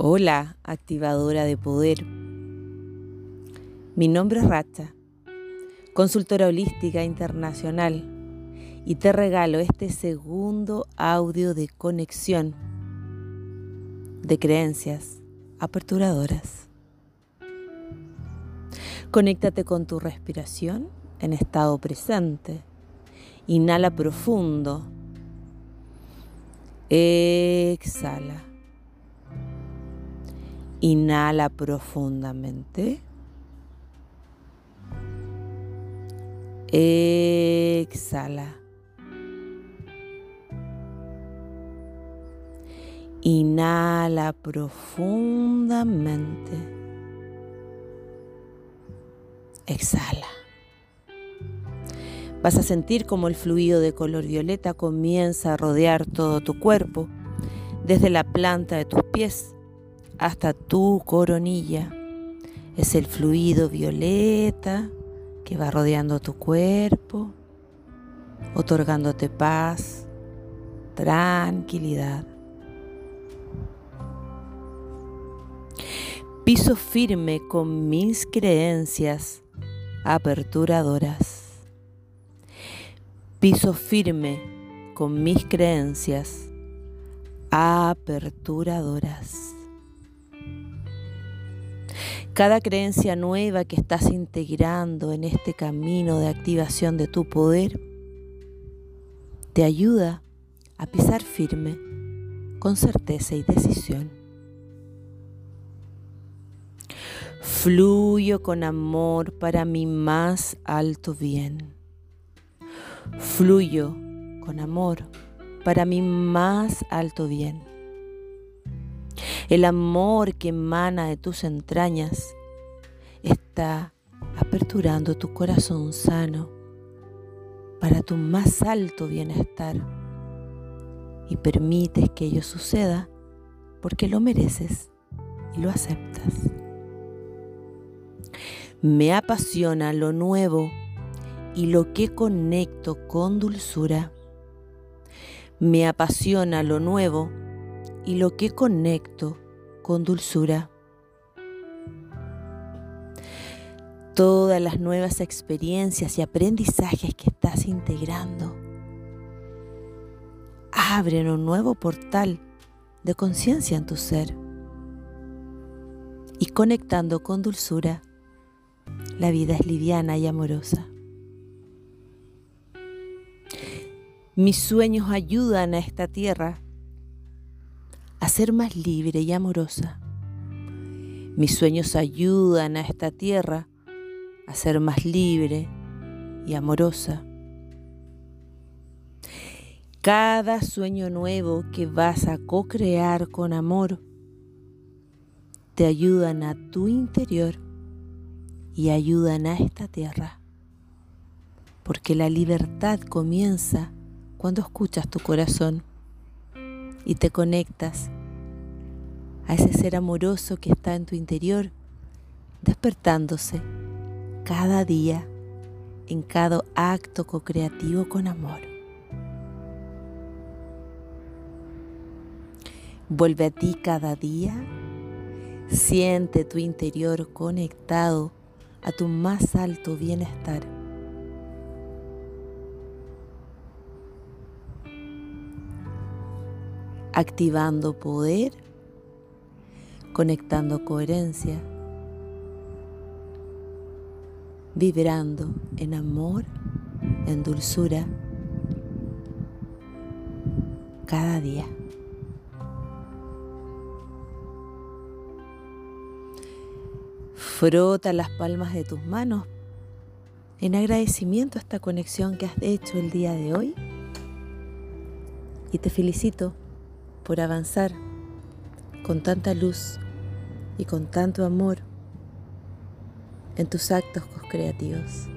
Hola, activadora de poder. Mi nombre es Racha, consultora holística internacional, y te regalo este segundo audio de conexión de creencias aperturadoras. Conéctate con tu respiración en estado presente. Inhala profundo. Exhala. Inhala profundamente. Exhala. Inhala profundamente. Exhala. Vas a sentir como el fluido de color violeta comienza a rodear todo tu cuerpo, desde la planta de tus pies hasta tu coronilla. Es el fluido violeta que va rodeando tu cuerpo, otorgándote paz, tranquilidad. Piso firme con mis creencias aperturadoras. Piso firme con mis creencias aperturadoras. Cada creencia nueva que estás integrando en este camino de activación de tu poder te ayuda a pisar firme con certeza y decisión. Fluyo con amor para mi más alto bien. Fluyo con amor para mi más alto bien. El amor que emana de tus entrañas está aperturando tu corazón sano para tu más alto bienestar y permites que ello suceda porque lo mereces y lo aceptas. Me apasiona lo nuevo y lo que conecto con dulzura. Me apasiona lo nuevo y lo que conecto con dulzura. Todas las nuevas experiencias y aprendizajes que estás integrando abren un nuevo portal de conciencia en tu ser. Y conectando con dulzura, la vida es liviana y amorosa. Mis sueños ayudan a esta tierra a ser más libre y amorosa. Mis sueños ayudan a esta tierra a ser más libre y amorosa. Cada sueño nuevo que vas a co-crear con amor te ayudan a tu interior y ayudan a esta tierra. Porque la libertad comienza cuando escuchas tu corazón y te conectas a ese ser amoroso que está en tu interior, despertándose cada día en cada acto co-creativo con amor. Vuelve a ti cada día, siente tu interior conectado a tu más alto bienestar. activando poder, conectando coherencia, vibrando en amor, en dulzura, cada día. Frota las palmas de tus manos en agradecimiento a esta conexión que has hecho el día de hoy y te felicito por avanzar con tanta luz y con tanto amor en tus actos creativos.